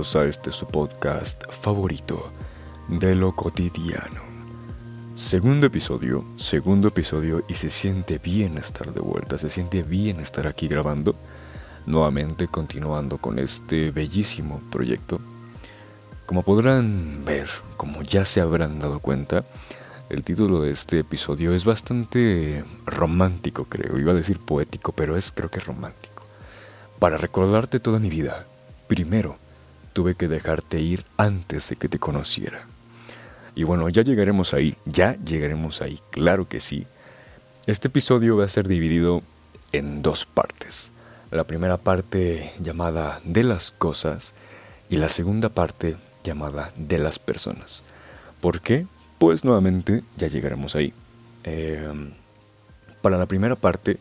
a este su podcast favorito de lo cotidiano. Segundo episodio, segundo episodio y se siente bien estar de vuelta, se siente bien estar aquí grabando, nuevamente continuando con este bellísimo proyecto. Como podrán ver, como ya se habrán dado cuenta, el título de este episodio es bastante romántico, creo. Iba a decir poético, pero es creo que romántico. Para recordarte toda mi vida, Primero, tuve que dejarte ir antes de que te conociera. Y bueno, ya llegaremos ahí, ya llegaremos ahí, claro que sí. Este episodio va a ser dividido en dos partes. La primera parte llamada de las cosas y la segunda parte llamada de las personas. ¿Por qué? Pues nuevamente ya llegaremos ahí. Em, para la primera parte,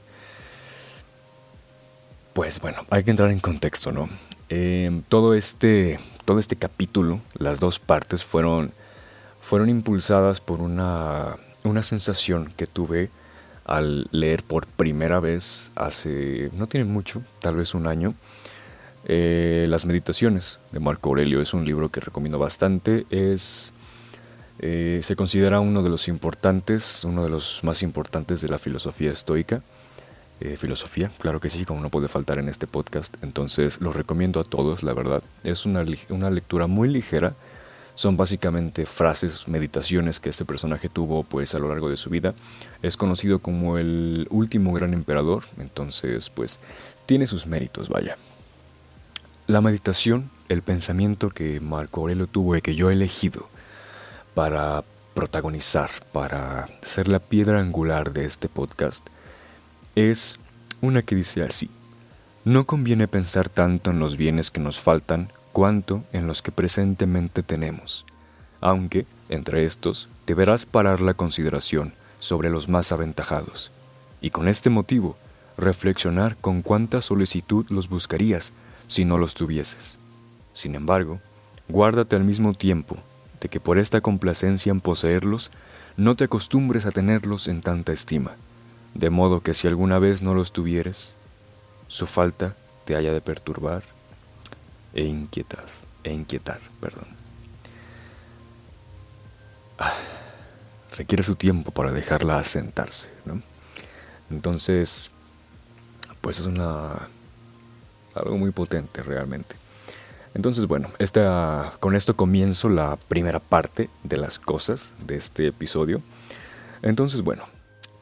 pues bueno, hay que entrar en contexto, ¿no? Em, todo, este, todo este capítulo, las dos partes, fueron, fueron impulsadas por una, una sensación que tuve al leer por primera vez hace, no tiene mucho, tal vez un año, eh, Las Meditaciones de Marco Aurelio. Es un libro que recomiendo bastante. Es, eh, se considera uno de los importantes, uno de los más importantes de la filosofía estoica. Eh, filosofía, claro que sí, como no puede faltar en este podcast. Entonces lo recomiendo a todos, la verdad. Es una, una lectura muy ligera. Son básicamente frases, meditaciones que este personaje tuvo pues a lo largo de su vida. Es conocido como el último gran emperador, entonces pues tiene sus méritos, vaya. La meditación, el pensamiento que Marco Aurelio tuvo y que yo he elegido para protagonizar, para ser la piedra angular de este podcast, es una que dice así, no conviene pensar tanto en los bienes que nos faltan cuanto en los que presentemente tenemos, aunque, entre estos, deberás parar la consideración sobre los más aventajados, y con este motivo, reflexionar con cuánta solicitud los buscarías si no los tuvieses. Sin embargo, guárdate al mismo tiempo de que por esta complacencia en poseerlos, no te acostumbres a tenerlos en tanta estima de modo que si alguna vez no los tuvieres, su falta te haya de perturbar e inquietar, e inquietar, perdón. Ah, requiere su tiempo para dejarla asentarse, ¿no? Entonces, pues es una algo muy potente realmente. Entonces, bueno, esta, con esto comienzo la primera parte de las cosas de este episodio. Entonces, bueno,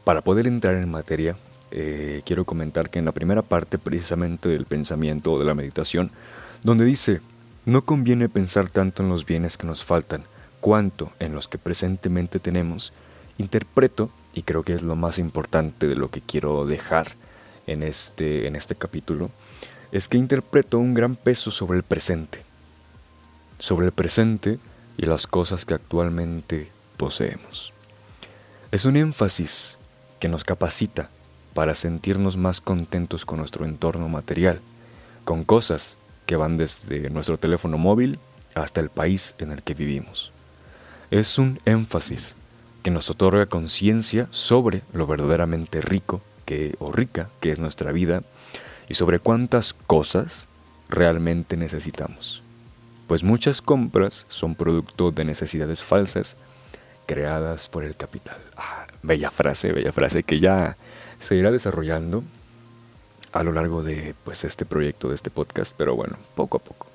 para poder entrar en materia, eh, quiero comentar que en la primera parte precisamente del pensamiento o de la meditación, donde dice, no conviene pensar tanto en los bienes que nos faltan, cuanto en los que presentemente tenemos, interpreto, y creo que es lo más importante de lo que quiero dejar en este, en este capítulo, es que interpreto un gran peso sobre el presente, sobre el presente y las cosas que actualmente poseemos. Es un énfasis que nos capacita para sentirnos más contentos con nuestro entorno material, con cosas que van desde nuestro teléfono móvil hasta el país en el que vivimos. Es un énfasis que nos otorga conciencia sobre lo verdaderamente rico que, o rica que es nuestra vida y sobre cuántas cosas realmente necesitamos. Pues muchas compras son producto de necesidades falsas creadas por el capital. Ah, bella frase, bella frase que ya se irá desarrollando a lo largo de pues este proyecto de este podcast, pero bueno, poco a poco.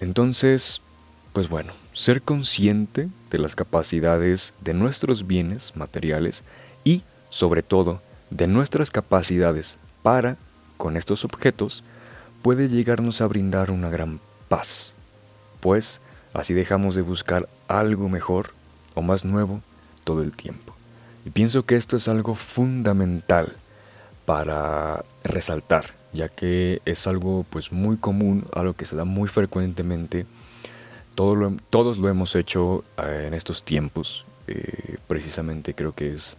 Entonces, pues bueno, ser consciente de las capacidades de nuestros bienes materiales y sobre todo de nuestras capacidades para con estos objetos puede llegarnos a brindar una gran paz, pues así dejamos de buscar algo mejor más nuevo todo el tiempo. Y pienso que esto es algo fundamental para resaltar, ya que es algo pues muy común, algo que se da muy frecuentemente. todos lo hemos hecho eh, en estos tiempos, eh, precisamente creo que es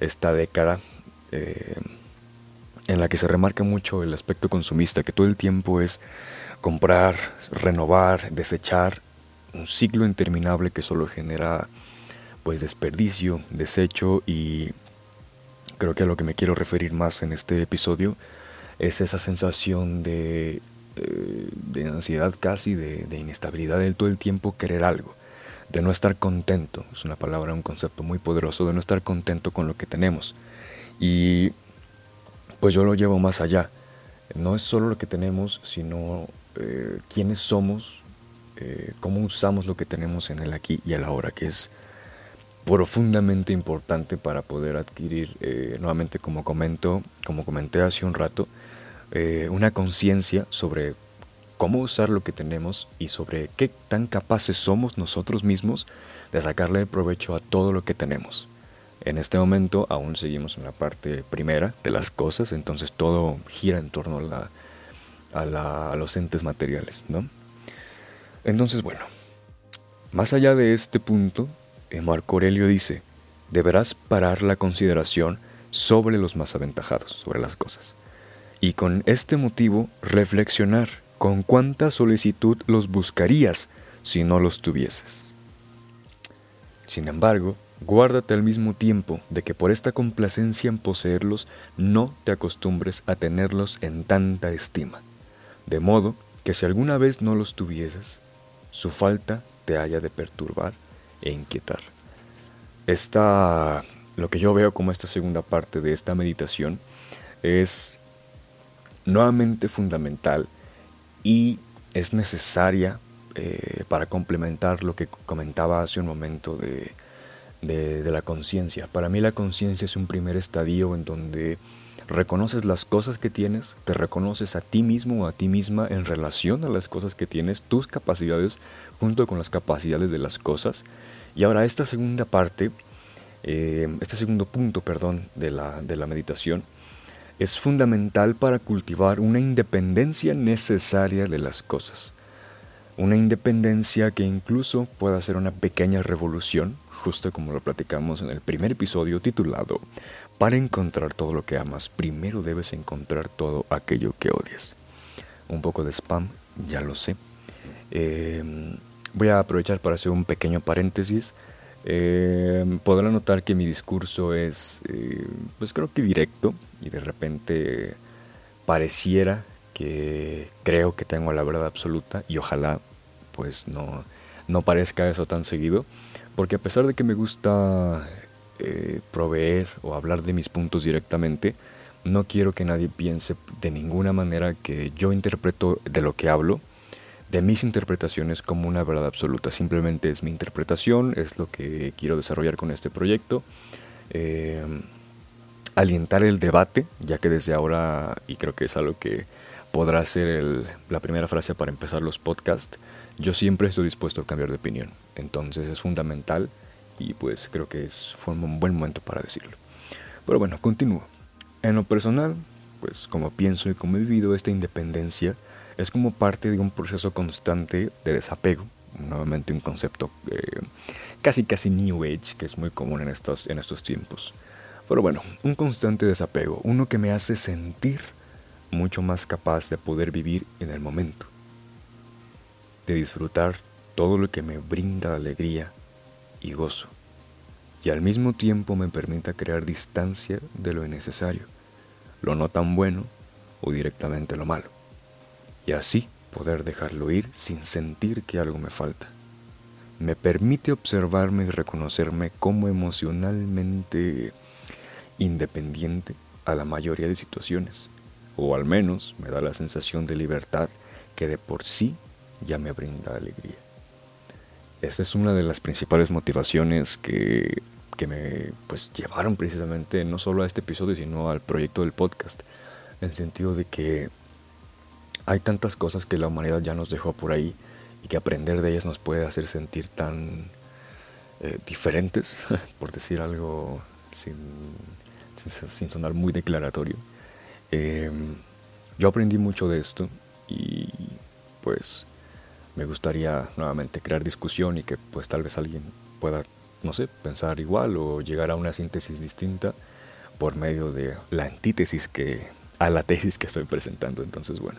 esta década eh, en la que se remarca mucho el aspecto consumista, que todo el tiempo es comprar, renovar, desechar, un ciclo interminable que solo genera pues desperdicio, desecho y creo que a lo que me quiero referir más en este episodio es esa sensación de eh, de ansiedad casi, de, inestabilidad del todo el tiempo querer algo, de no estar contento, es una palabra, un concepto muy poderoso, de no estar contento con lo que tenemos. Y pues yo lo llevo más allá. No es solo lo que tenemos, sino eh, quiénes somos, eh, cómo usamos lo que tenemos en el aquí y el ahora, que es profundamente importante para poder adquirir, eh, nuevamente como comento, como comenté hace un rato, una conciencia sobre cómo usar lo que tenemos y sobre qué tan capaces somos nosotros mismos de sacarle provecho a todo lo que tenemos. En este momento aún seguimos en la parte primera de las cosas, entonces todo gira en torno a, los entes materiales, ¿no? Entonces, bueno, más allá de este punto, eh, Marco Aurelio dice, deberás parar la consideración sobre los más aventajados, sobre las cosas. Y con este motivo, reflexionar con cuánta solicitud los buscarías si no los tuvieses. Sin embargo, Guárdate al mismo tiempo de que por esta complacencia en poseerlos no te acostumbres a tenerlos en tanta estima, de modo que si alguna vez no los tuvieses, su falta te haya de perturbar e inquietar. Esta, lo que yo veo como esta segunda parte de esta meditación es nuevamente fundamental y es necesaria eh, para complementar lo que comentaba hace un momento de de, la conciencia. Para mí la conciencia es un primer estadio en donde reconoces las cosas que tienes, te reconoces a ti mismo o a ti misma en relación a las cosas que tienes, tus capacidades junto con las capacidades de las cosas. Y ahora esta segunda parte, eh, este segundo punto, perdón, de la, de la meditación, es fundamental para cultivar una independencia necesaria de las cosas. Una independencia que incluso pueda ser una pequeña revolución justo como lo platicamos en el primer episodio titulado Para encontrar todo lo que amas, primero debes encontrar todo aquello que odias. Un poco de spam, ya lo sé. Em, voy a aprovechar para hacer un pequeño paréntesis. Eh, podrán notar que mi discurso es, eh, pues creo que directo y de repente pareciera que creo que tengo la verdad absoluta y ojalá pues no, no parezca eso tan seguido. Porque a pesar de que me gusta eh, proveer o hablar de mis puntos directamente, no quiero que nadie piense de ninguna manera que yo interpreto de lo que hablo, de mis interpretaciones como una verdad absoluta. Simplemente es mi interpretación, es lo que quiero desarrollar con este proyecto. Eh, alientar el debate, ya que desde ahora, y creo que es algo que podrá ser la primera frase para empezar los podcasts, yo siempre estoy dispuesto a cambiar de opinión. Entonces es fundamental y pues creo que es, fue un buen momento para decirlo. Pero bueno, continúo. En lo personal, pues como pienso y como he vivido esta independencia, es como parte de un proceso constante de desapego. Nuevamente un concepto eh, casi casi New Age que es muy común en estos, en estos tiempos. Pero bueno, un constante desapego, uno que me hace sentir mucho más capaz de poder vivir en el momento, de disfrutar todo lo que me brinda alegría y gozo, y al mismo tiempo me permita crear distancia de lo innecesario, lo no tan bueno o directamente lo malo, y así poder dejarlo ir sin sentir que algo me falta. Me permite observarme y reconocerme como emocionalmente independiente a la mayoría de situaciones, o al menos me da la sensación de libertad que de por sí ya me brinda alegría. Esta es una de las principales motivaciones que, me pues, llevaron precisamente no solo a este episodio, sino al proyecto del podcast. En el sentido de que hay tantas cosas que la humanidad ya nos dejó por ahí y que aprender de ellas nos puede hacer sentir tan eh, diferentes, por decir algo sin, sin, sonar muy declaratorio. Em, yo aprendí mucho de esto y pues me gustaría nuevamente crear discusión y que pues tal vez alguien pueda, no sé, pensar igual o llegar a una síntesis distinta por medio de la antítesis que a la tesis que estoy presentando. Entonces, bueno,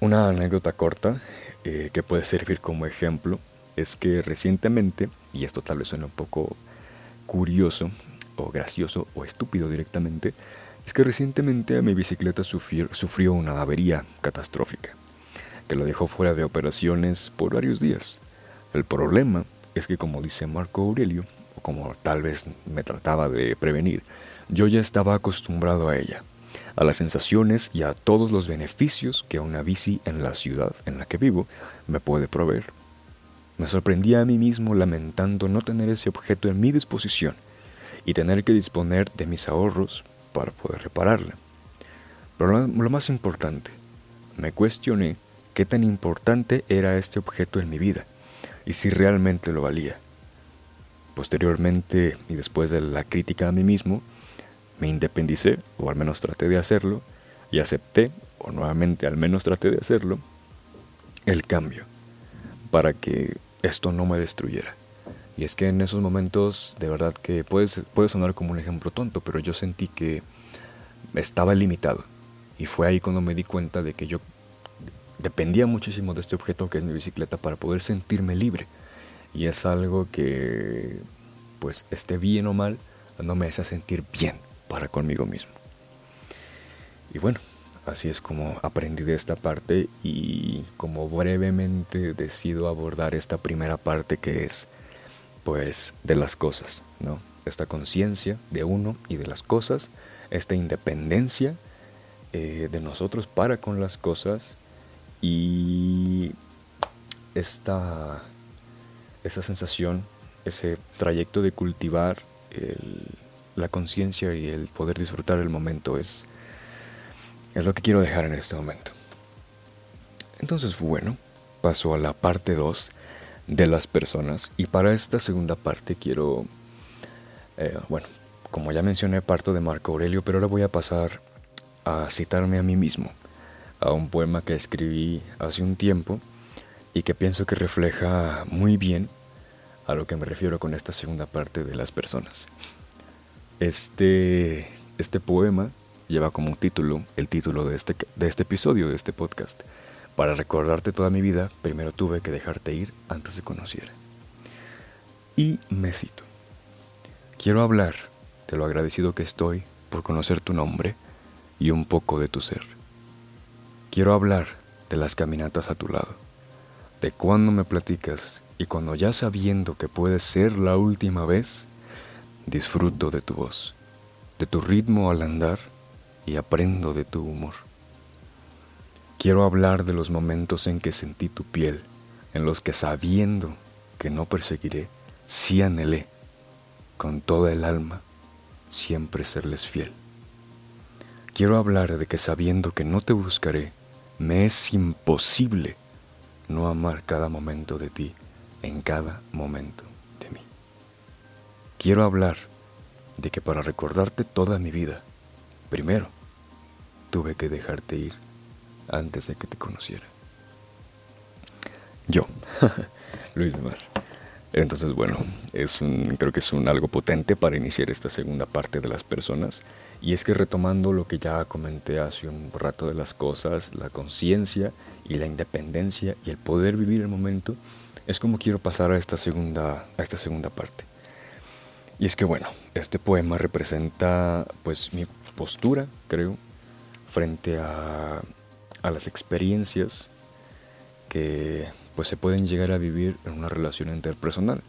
una anécdota corta eh, que puede servir como ejemplo es que recientemente, y esto tal vez suena un poco curioso o gracioso o estúpido directamente, es que recientemente mi bicicleta sufrió, sufrió una avería catastrófica, que la dejó fuera de operaciones por varios días. El problema es que como dice Marco Aurelio, o como tal vez me trataba de prevenir, yo ya estaba acostumbrado a ella, a las sensaciones y a todos los beneficios que una bici en la ciudad en la que vivo me puede proveer. Me sorprendía a mí mismo lamentando no tener ese objeto en mi disposición y tener que disponer de mis ahorros para poder repararla. Pero lo más importante, me cuestioné qué tan importante era este objeto en mi vida y si realmente lo valía. Posteriormente, y después de la crítica a mí mismo, me independicé, o al menos traté de hacerlo, y acepté, o nuevamente al menos traté de hacerlo, el cambio, para que esto no me destruyera. Y es que en esos momentos, de verdad que puede, puede sonar como un ejemplo tonto, pero yo sentí que estaba limitado. Y fue ahí cuando me di cuenta de que yo dependía muchísimo de este objeto que es mi bicicleta para poder sentirme libre. Y es algo que, pues, esté bien o mal, no me hace sentir bien para conmigo mismo. Y bueno, así es como aprendí de esta parte y como brevemente decido abordar esta primera parte que es, pues, de las cosas, ¿no? Esta conciencia de uno y de las cosas, esta independencia eh, de nosotros para con las cosas y esta, esa sensación, ese trayecto de cultivar la conciencia y el poder disfrutar el momento es, es lo que quiero dejar en este momento. Entonces, bueno, paso a la parte 2 de las personas y para esta segunda parte quiero, eh, bueno, como ya mencioné, parto de Marco Aurelio, pero ahora voy a pasar a citarme a mí mismo a un poema que escribí hace un tiempo y que pienso que refleja muy bien a lo que me refiero con esta segunda parte de las personas. Este, este poema lleva como título el título de este, de este episodio, de este podcast. Para recordarte toda mi vida, primero tuve que dejarte ir antes de conociera. Y me cito. Quiero hablar de lo agradecido que estoy por conocer tu nombre y un poco de tu ser Quiero hablar de las caminatas a tu lado, de cuando me platicas y cuando ya sabiendo que puede ser la última vez, disfruto de tu voz, de tu ritmo al andar y aprendo de tu humor. Quiero hablar de los momentos en que sentí tu piel, en los que sabiendo que no perseguiré, sí anhelé, con toda el alma, siempre serles fiel. Quiero hablar de que sabiendo que no te buscaré, me es imposible no amar cada momento de ti en cada momento de mí. Quiero hablar de que para recordarte toda mi vida, primero tuve que dejarte ir antes de que te conociera. Yo, Luis de Mar. Entonces, bueno, es creo que es un algo potente para iniciar esta segunda parte de las personas. Y es que retomando lo que ya comenté hace un rato de las cosas, la conciencia y la independencia y el poder vivir el momento, es como quiero pasar a esta segunda, a esta segunda parte. Y es que bueno, este poema representa pues mi postura, creo, frente a, a las experiencias que pues se pueden llegar a vivir en una relación interpersonal,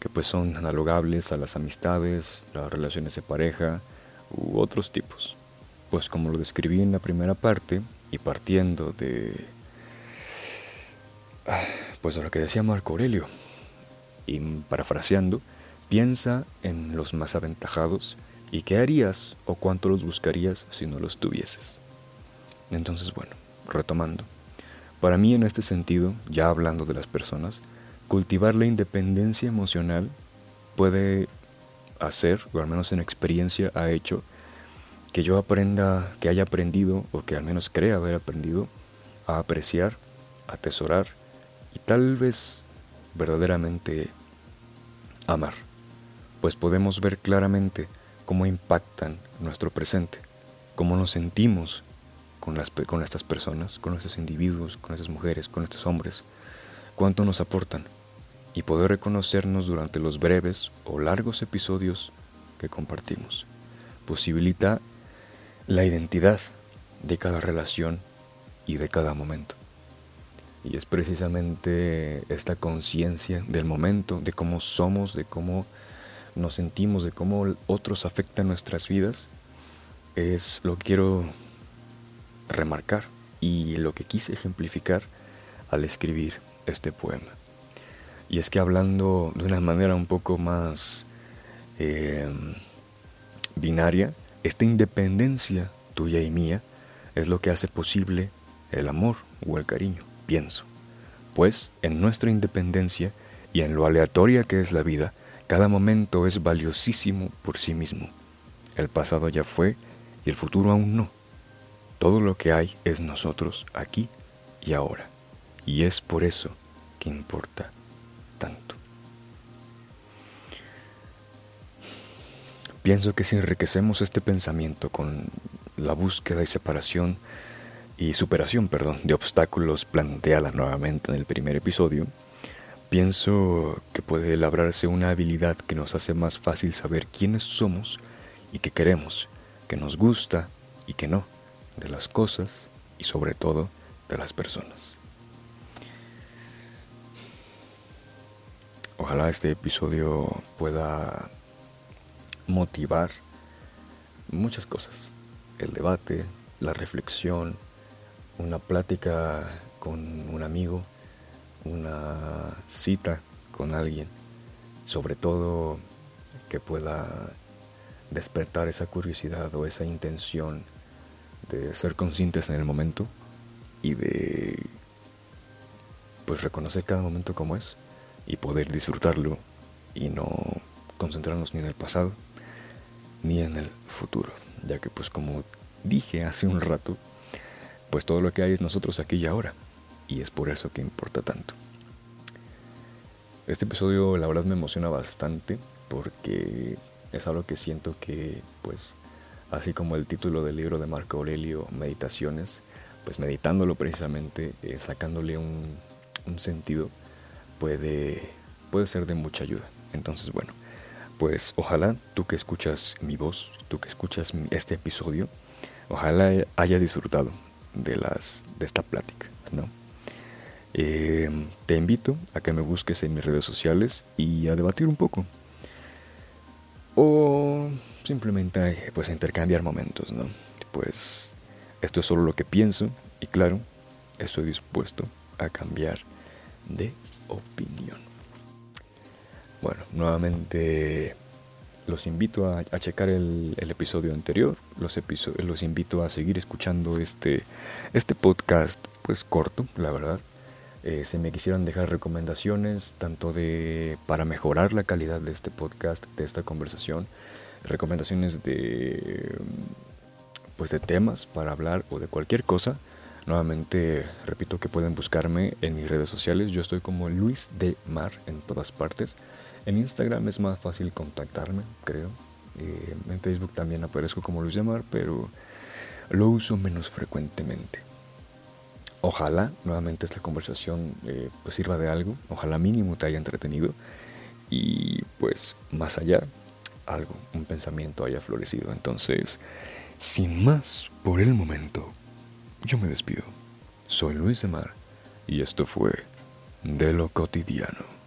que pues son analogables a las amistades, las relaciones de pareja u otros tipos. Pues como lo describí en la primera parte y partiendo de pues de lo que decía Marco Aurelio y parafraseando, piensa en los más aventajados y qué harías o cuánto los buscarías si no los tuvieses. Entonces, bueno, retomando. Para mí en este sentido, ya hablando de las personas, cultivar la independencia emocional puede hacer, o al menos en experiencia ha hecho, que yo aprenda, que haya aprendido, o que al menos crea haber aprendido, a apreciar, atesorar y tal vez verdaderamente amar, pues podemos ver claramente cómo impactan nuestro presente, cómo nos sentimos con, estas personas, con estos individuos, con estas mujeres, con estos hombres, cuánto nos aportan y poder reconocernos durante los breves o largos episodios que compartimos. Posibilita la identidad de cada relación y de cada momento. Y es precisamente esta conciencia del momento, de cómo somos, de cómo nos sentimos, de cómo otros afectan nuestras vidas, es lo que quiero remarcar y lo que quise ejemplificar al escribir este poema. Y es que hablando de una manera un poco más eh, binaria, esta independencia tuya y mía es lo que hace posible el amor o el cariño, pienso. Pues en nuestra independencia y en lo aleatoria que es la vida, cada momento es valiosísimo por sí mismo. El pasado ya fue y el futuro aún no. Todo lo que hay es nosotros aquí y ahora. Y es por eso que importa tanto. Pienso que si enriquecemos este pensamiento con la búsqueda y separación y superación, perdón, de obstáculos planteada nuevamente en el primer episodio, pienso que puede labrarse una habilidad que nos hace más fácil saber quiénes somos y qué queremos, que nos gusta y que no, de las cosas y sobre todo de las personas. Ojalá este episodio pueda motivar muchas cosas. El debate, la reflexión, una plática con un amigo, una cita con alguien. Sobre todo que pueda despertar esa curiosidad o esa intención de ser conscientes en el momento y de pues reconocer cada momento como es y poder disfrutarlo y no concentrarnos ni en el pasado ni en el futuro, ya que pues como dije hace un rato, pues todo lo que hay es nosotros aquí y ahora, y es por eso que importa tanto. Este episodio la verdad me emociona bastante porque es algo que siento que pues así como el título del libro de Marco Aurelio, Meditaciones, pues meditándolo precisamente, eh, sacándole un, sentido, puede, puede ser de mucha ayuda. Entonces, bueno, pues ojalá tú que escuchas mi voz, tú que escuchas este episodio, ojalá hayas disfrutado de, las, de esta plática, ¿no? Eh, te invito a que me busques en mis redes sociales y a debatir un poco. O simplemente pues a intercambiar momentos, ¿no? Pues esto es solo lo que pienso y claro, estoy dispuesto a cambiar de opinión. Bueno, nuevamente los invito a, checar el, episodio anterior, los, los invito a seguir escuchando este, este podcast pues corto, la verdad. Eh, si me quisieran dejar recomendaciones tanto de para mejorar la calidad de este podcast, de esta conversación, recomendaciones de pues de temas para hablar o de cualquier cosa, Nuevamente repito que pueden buscarme en mis redes sociales. Yo estoy como Luis de Mar en todas partes. En Instagram es más fácil contactarme, creo. Eh, en Facebook también aparezco como Luis de Mar, pero lo uso menos frecuentemente. Ojalá nuevamente esta conversación eh, pues sirva de algo. Ojalá mínimo te haya entretenido. Y pues más allá, algo, un pensamiento haya florecido. Entonces, sin más por el momento. Yo me despido. Soy Luis de Mar y esto fue De lo cotidiano.